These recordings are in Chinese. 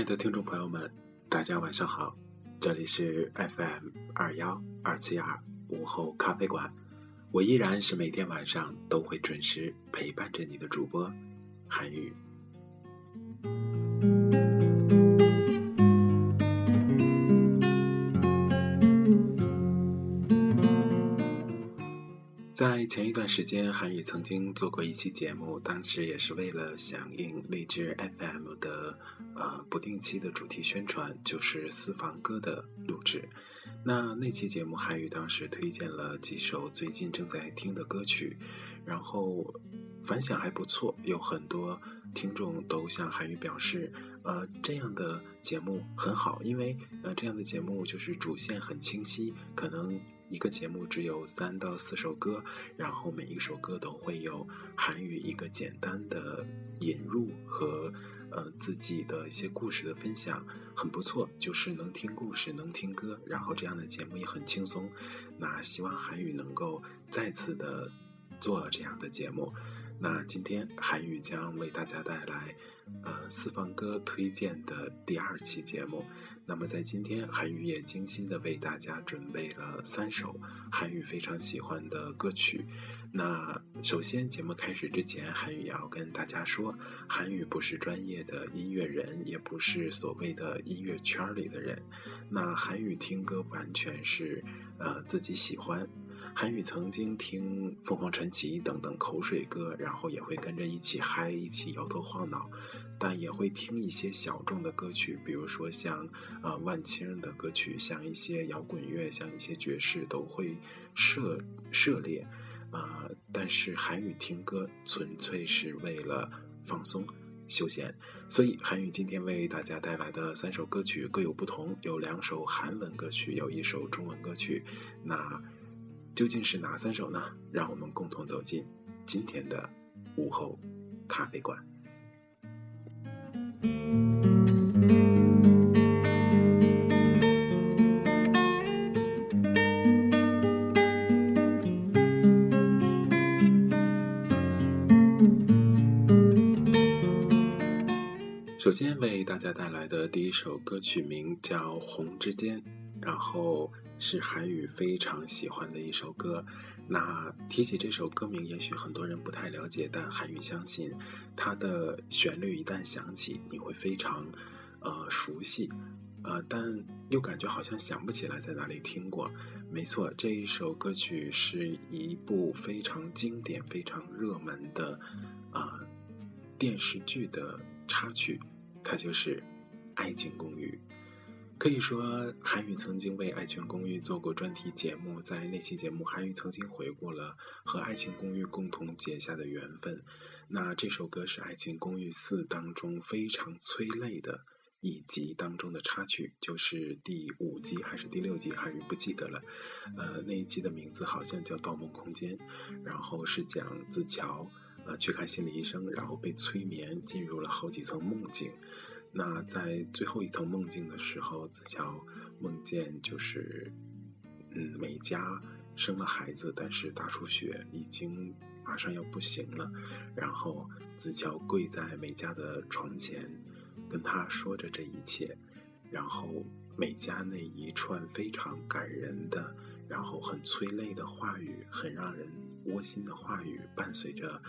亲爱的听众朋友们，大家晚上好，这里是 FM 二幺二七二午后咖啡馆，我依然是每天晚上都会准时陪伴着你的主播韩宇。在前一段时间，韩宇曾经做过一期节目，当时也是为了响应励志 FM 的呃不定期的主题宣传，就是私房歌的录制。那那期节目，韩宇当时推荐了几首最近正在听的歌曲，然后反响还不错，有很多听众都向韩宇表示，呃，这样的节目很好，因为呃这样的节目就是主线很清晰，可能。一个节目只有三到四首歌，然后每一首歌都会有韩语一个简单的引入和呃自己的一些故事的分享，很不错，就是能听故事，能听歌，然后这样的节目也很轻松。那希望韩语能够再次的做这样的节目。那今天韩语将为大家带来呃四方歌推荐的第二期节目。那么在今天，韩语也精心的为大家准备了三首韩语非常喜欢的歌曲。那首先节目开始之前，韩语也要跟大家说，韩语不是专业的音乐人，也不是所谓的音乐圈里的人。那韩语听歌完全是呃自己喜欢。韩语曾经听凤凰传奇等等口水歌，然后也会跟着一起嗨，一起摇头晃脑，但也会听一些小众的歌曲，比如说像呃万青的歌曲，像一些摇滚乐，像一些爵士都会涉涉猎，啊，但是韩语听歌纯粹是为了放松休闲，所以韩语今天为大家带来的三首歌曲各有不同，有两首韩文歌曲，有一首中文歌曲，那。究竟是哪三首呢？让我们共同走进今天的午后咖啡馆。首先为大家带来的第一首歌曲名叫《红之间》。然后是韩语非常喜欢的一首歌，那提起这首歌名，也许很多人不太了解，但韩语相信它的旋律一旦响起，你会非常呃熟悉，呃，但又感觉好像想不起来在哪里听过。没错，这一首歌曲是一部非常经典、非常热门的啊电视剧的插曲，它就是《爱情公寓》。可以说，韩宇曾经为《爱情公寓》做过专题节目，在那期节目，韩宇曾经回顾了和《爱情公寓》共同结下的缘分。那这首歌是《爱情公寓四》当中非常催泪的一集当中的插曲，就是第五集还是第六集，韩宇不记得了。呃，那一集的名字好像叫《盗梦空间》，然后是讲子乔呃去看心理医生，然后被催眠进入了好几层梦境。那在最后一层梦境的时候，子乔梦见就是，嗯，美嘉生了孩子，但是大出血，已经马上要不行了，然后子乔跪在美嘉的床前，跟她说着这一切，然后美嘉那一串非常感人的，然后很催泪的话语，很让人窝心的话语，伴随着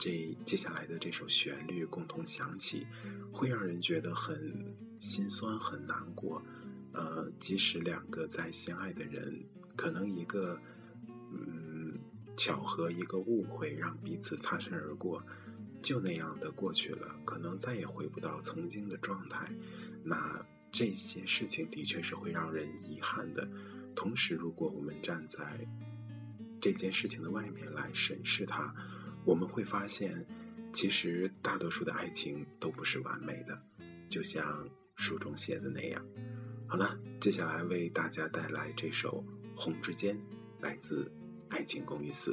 这接下来的这首旋律共同响起，会让人觉得很心酸、很难过。呃，即使两个在相爱的人，可能一个，嗯，巧合，一个误会，让彼此擦身而过，就那样的过去了，可能再也回不到曾经的状态。那这些事情的确是会让人遗憾的。同时，如果我们站在这件事情的外面来审视它，我们会发现，其实大多数的爱情都不是完美的，就像书中写的那样。好了，接下来为大家带来这首《红之间》，来自《爱情公寓四》。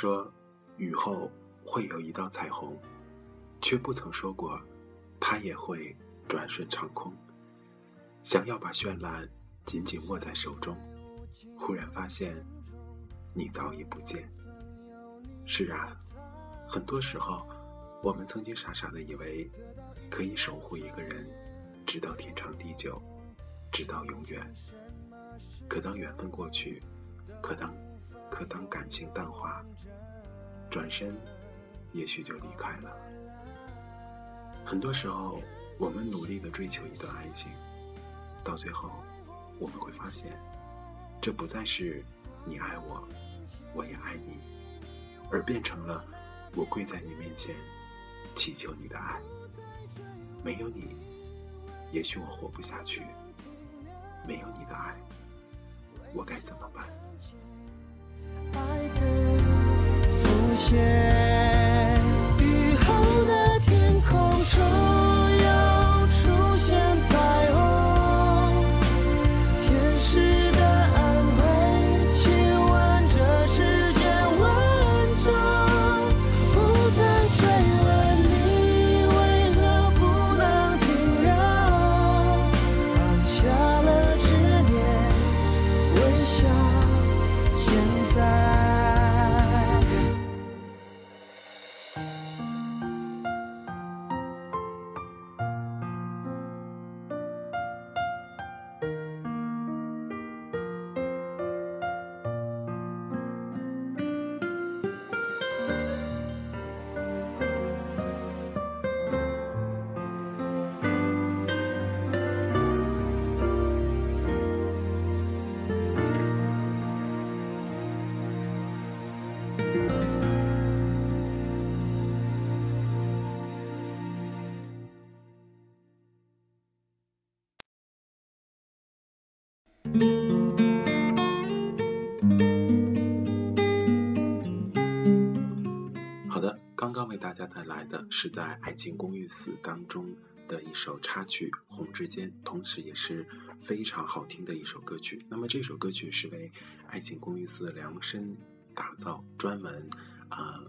说，雨后会有一道彩虹，却不曾说过，它也会转瞬长空。想要把绚烂紧紧握在手中，忽然发现，你早已不见。是啊，很多时候，我们曾经傻傻的以为，可以守护一个人，直到天长地久，直到永远。可当缘分过去，可当……可当感情淡化，转身，也许就离开了。很多时候，我们努力的追求一段爱情，到最后，我们会发现，这不再是你爱我，我也爱你，而变成了我跪在你面前，祈求你的爱。没有你，也许我活不下去。没有你的爱，我该怎么办？爱的浮现，带来的是在《爱情公寓四》当中的一首插曲《红之间》，同时也是非常好听的一首歌曲。那么这首歌曲是为《爱情公寓四》量身打造，专门啊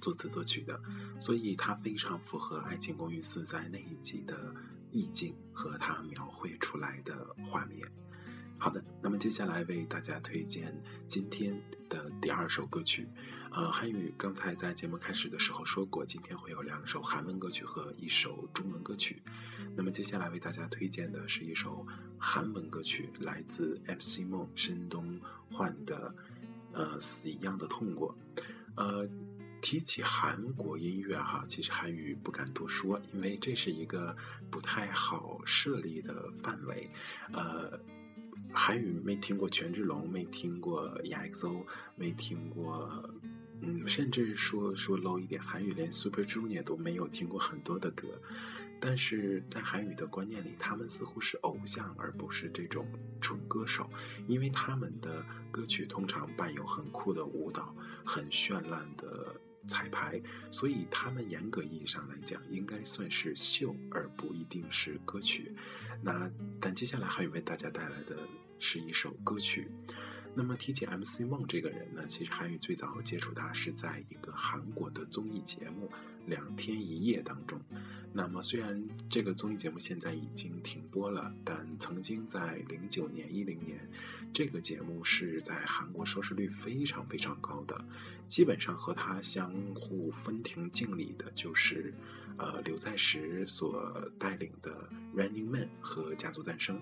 作词作曲的，所以它非常符合《爱情公寓四》在那一集的意境和它描绘出来的画面。好的，那么接下来为大家推荐今天的第二首歌曲。呃，韩语刚才在节目开始的时候说过，今天会有两首韩文歌曲和一首中文歌曲。那么接下来为大家推荐的是一首韩文歌曲，来自 MC 梦申东焕的《呃死一样的痛过》。呃，提起韩国音乐哈，其实韩语不敢多说，因为这是一个不太好设立的范围。呃。韩语没听过权志龙，没听过 EXO，没听过，嗯，甚至说说 low 一点，韩语连 Super Junior 都没有听过很多的歌，但是在韩语的观念里，他们似乎是偶像，而不是这种纯歌手，因为他们的歌曲通常伴有很酷的舞蹈，很绚烂的。彩排，所以他们严格意义上来讲，应该算是秀，而不一定是歌曲。那但接下来还有为大家带来的是一首歌曲。那么提起 MC 梦这个人呢，其实韩语最早接触他是在一个韩国的综艺节目《两天一夜》当中。那么虽然这个综艺节目现在已经停播了，但曾经在零九年、一零年，这个节目是在韩国收视率非常非常高的。基本上和他相互分庭敬礼的就是，呃，刘在石所带领的《Running Man》和《家族诞生》。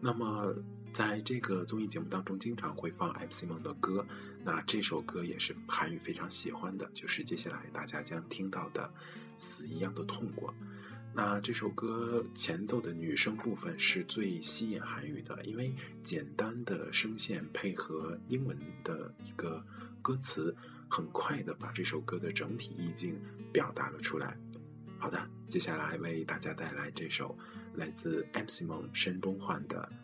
那么，在这个综艺节目当中，经常会放 MC 梦的歌。那这首歌也是韩语非常喜欢的，就是接下来大家将听到的《死一样的痛过》。那这首歌前奏的女声部分是最吸引韩语的，因为简单的声线配合英文的一个歌词，很快的把这首歌的整体意境表达了出来。好的，接下来为大家带来这首。来自 MC 梦申东焕的《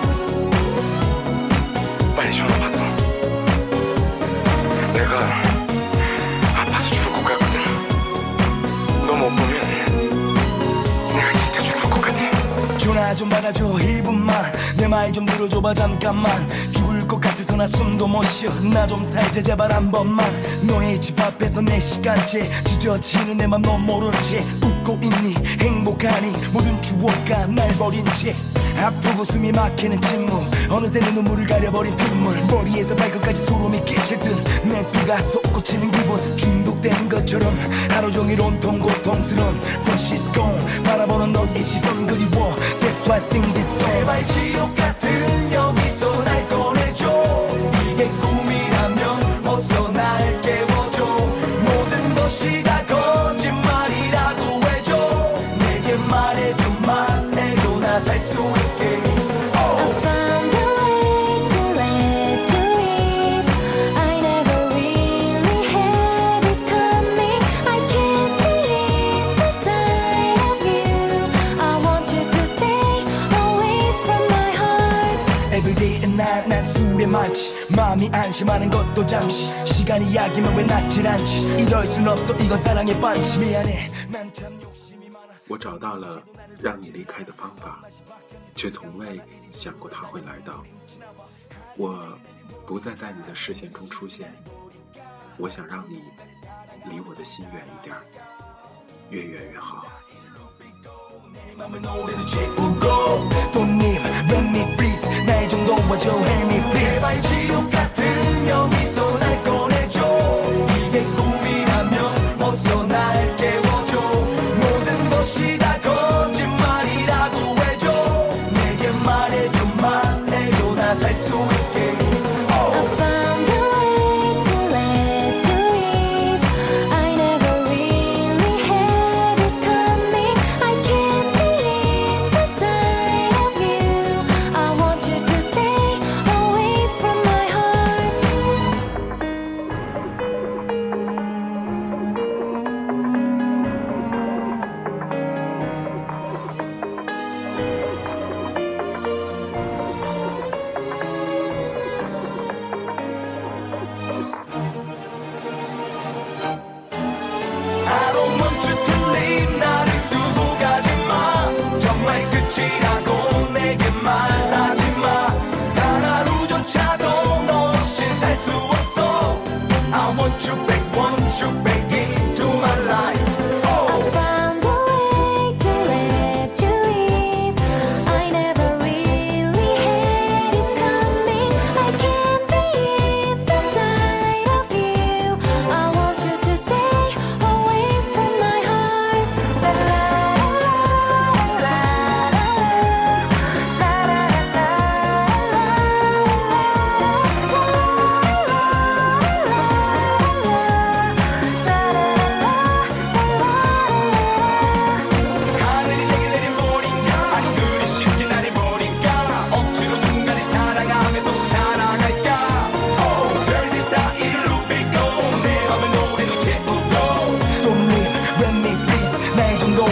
좀 받아줘 1분만. 내 말 좀 들어줘봐 잠깐만. 죽을 것 같아서 나 숨도 못 쉬어. 나 좀 살자 제발 한 번만. 너의 집 앞에서 내 시간째 지저치는 내 맘 넌 모르지 웃고 있니? 행복하니? 모든 추억과 날 버린 채 아프고 숨이 막히는 침묵. 어느새 내 눈물을 가려버린 핏물. 머리에서 발끝까지 소름이 끼칠 듯내 피가 솟구치는 기분. 중독된 것처럼 하루 종일 온통 고통스러운 But she's gone. 바라보는 너의 시선 그리워. That's why I sing this song. 제발 지옥 같은 많지 마음이 안심하는 것도 잠시 시간이 약이면 왜 낫질 않지 이럴 순 없어 이건 사랑의 반지 미안해 난 참 욕심이 많아 我找到了让你离开的方法，却从未想过它会来到。我不再在你的视线中出现，我想让你离我的心远一点，越远越好。 돈님 let me please 날좀 도와줘 help me please 제발 지옥 같은 여기서 날 꺼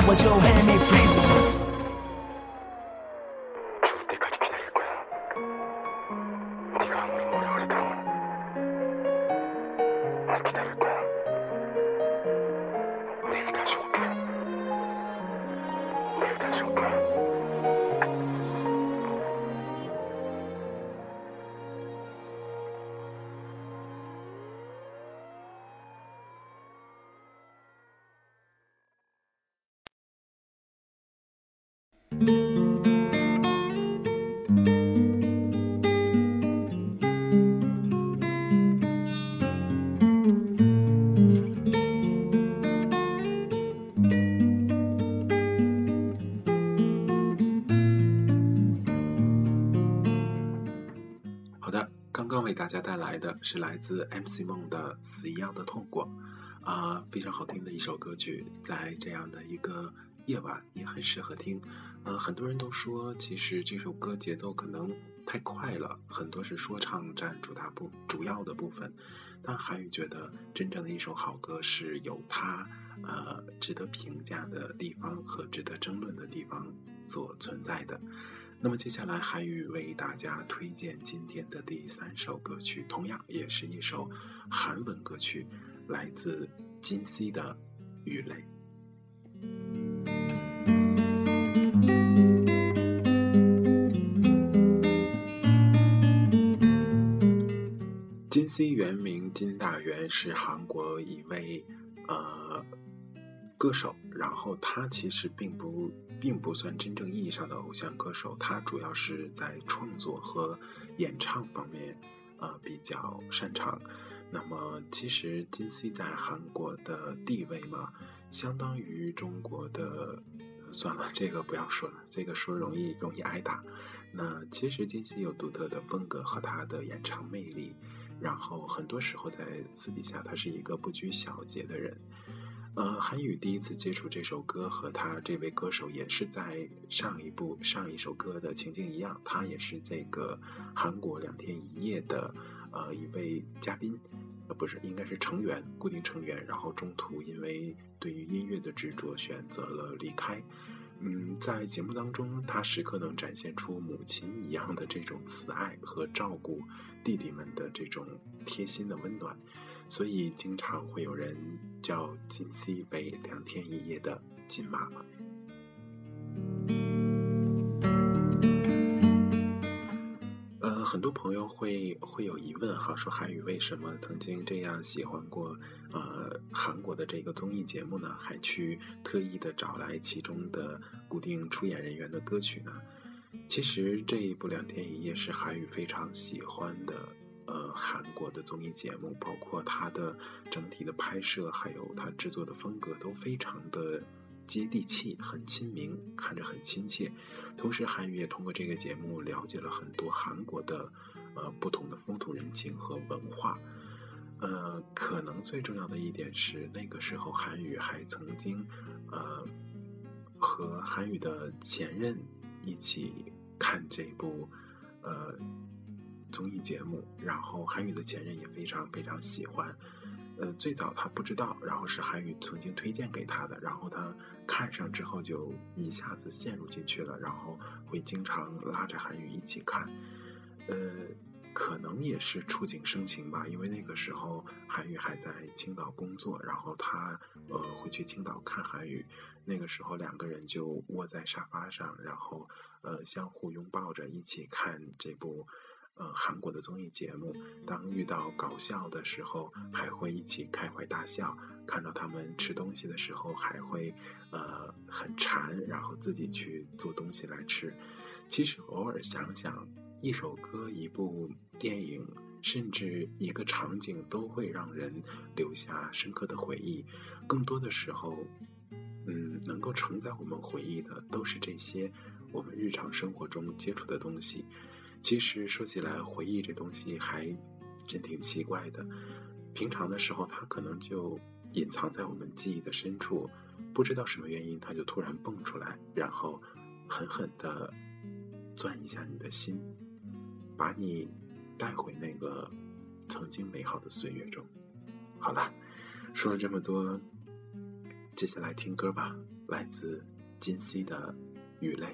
我就家带来的是来自 MC 梦的《死一样的痛过》，啊、非常好听的一首歌曲，在这样的一个夜晚也很适合听。呃，很多人都说，其实这首歌节奏可能太快了，很多是说唱占主大部主要的部分。但韩宇觉得，真正的一首好歌是有它呃值得评价的地方和值得争论的地方所存在的。那么接下来，韩宇为大家推荐今天的第三首歌曲，同样也是一首韩文歌曲，来自金 C 的《雨泪》。金 C 原名金大元，是韩国一位呃歌手，然后他其实并不并不算真正意义上的偶像歌手，他主要是在创作和演唱方面呃比较擅长。那么其实金熙在韩国的地位嘛，相当于中国的，算了，这个不要说了，这个说容易容易挨打。那其实金熙有独特的风格和他的演唱魅力，然后很多时候在私底下他是一个不拘小节的人。呃，韩宇第一次接触这首歌和他这位歌手也是在上一部上一首歌的情境一样，他也是这个韩国两天一夜的呃一位嘉宾，呃不是应该是成员固定成员，然后中途因为对于音乐的执着选择了离开。嗯，在节目当中，他时刻能展现出母亲一样的这种慈爱和照顾弟弟们的这种贴心的温暖，所以经常会有人叫金 C 为两天一夜的金妈妈。呃，很多朋友会会有疑问哈，说韩语为什么曾经这样喜欢过呃韩国的这个综艺节目呢？还去特意的找来其中的固定出演人员的歌曲呢？其实这一部《两天一夜》是韩语非常喜欢的呃韩国的综艺节目，包括它的整体的拍摄，还有它制作的风格都非常的接地气，很亲民，看着很亲切。同时，韩语也通过这个节目了解了很多韩国的呃不同的风土人情和文化。呃，可能最重要的一点是，那个时候韩语还曾经呃和韩语的前任一起看这部呃综艺节目，然后韩语的前任也非常非常喜欢。呃，最早他不知道，然后是韩宇曾经推荐给他的，然后他看上之后就一下子陷入进去了，然后会经常拉着韩宇一起看，呃，可能也是触景生情吧，因为那个时候韩宇还在青岛工作，然后他呃会去青岛看韩宇，那个时候两个人就窝在沙发上，然后呃相互拥抱着一起看这部呃韩国的综艺节目，当遇到搞笑的时候，还会一起开怀大笑；看到他们吃东西的时候，还会呃很馋，然后自己去做东西来吃。其实偶尔想想，一首歌、一部电影，甚至一个场景，都会让人留下深刻的回忆。更多的时候，嗯，能够承载我们回忆的，都是这些我们日常生活中接触的东西。其实说起来，回忆这东西还真挺奇怪的。平常的时候，它可能就隐藏在我们记忆的深处，不知道什么原因，它就突然蹦出来，然后狠狠地钻一下你的心，把你带回那个曾经美好的岁月中。好了，说了这么多，接下来听歌吧，来自金熙的《雨泪》。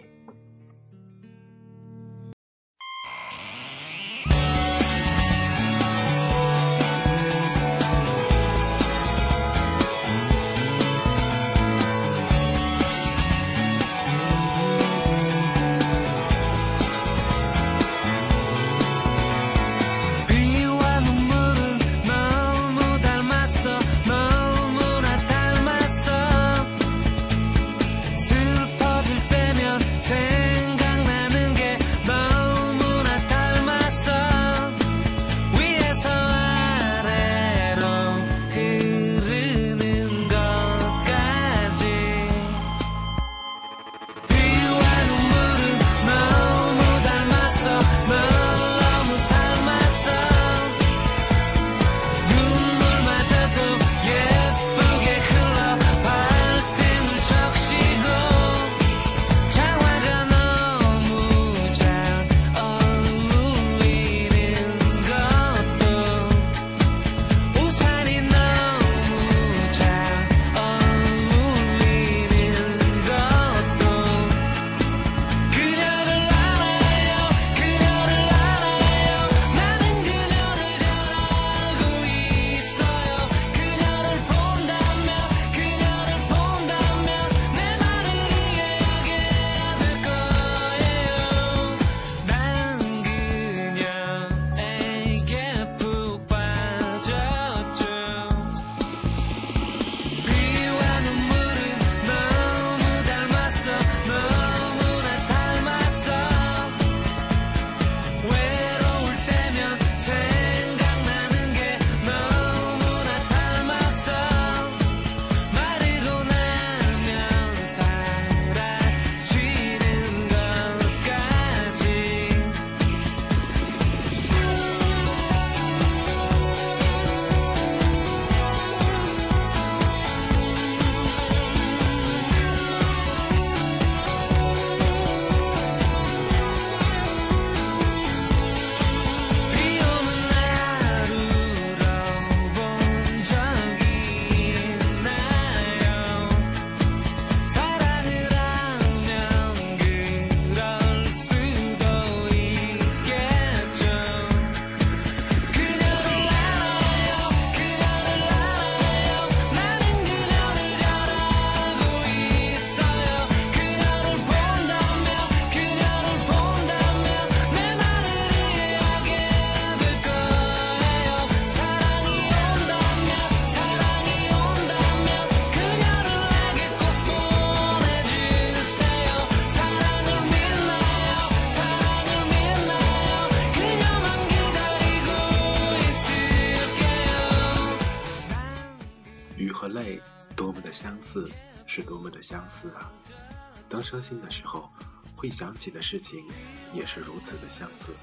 会想起的事情也是如此的相似。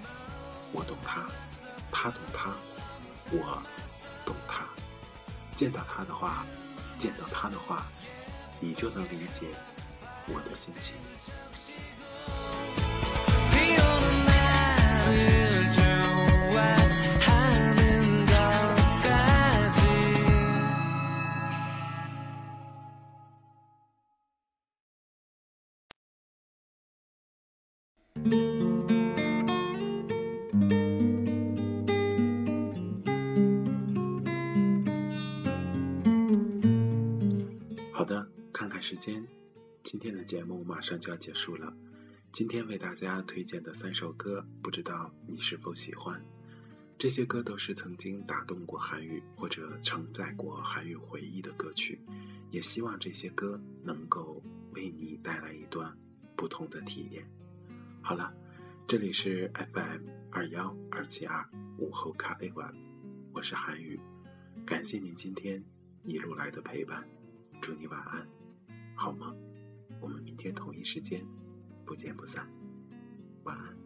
我懂他，他懂他，我懂他。见到他的话，见到他的话，你就能理解我的心情。间，今天的节目马上就要结束了。今天为大家推荐的三首歌，不知道你是否喜欢？这些歌都是曾经打动过韩语或者承载过韩语回忆的歌曲，也希望这些歌能够为你带来一段不同的体验。好了，这里是 FM 二幺二七二午后咖啡馆，我是韩语，感谢您今天一路来的陪伴，祝你晚安，好吗？我们明天同一时间不见不散。晚安。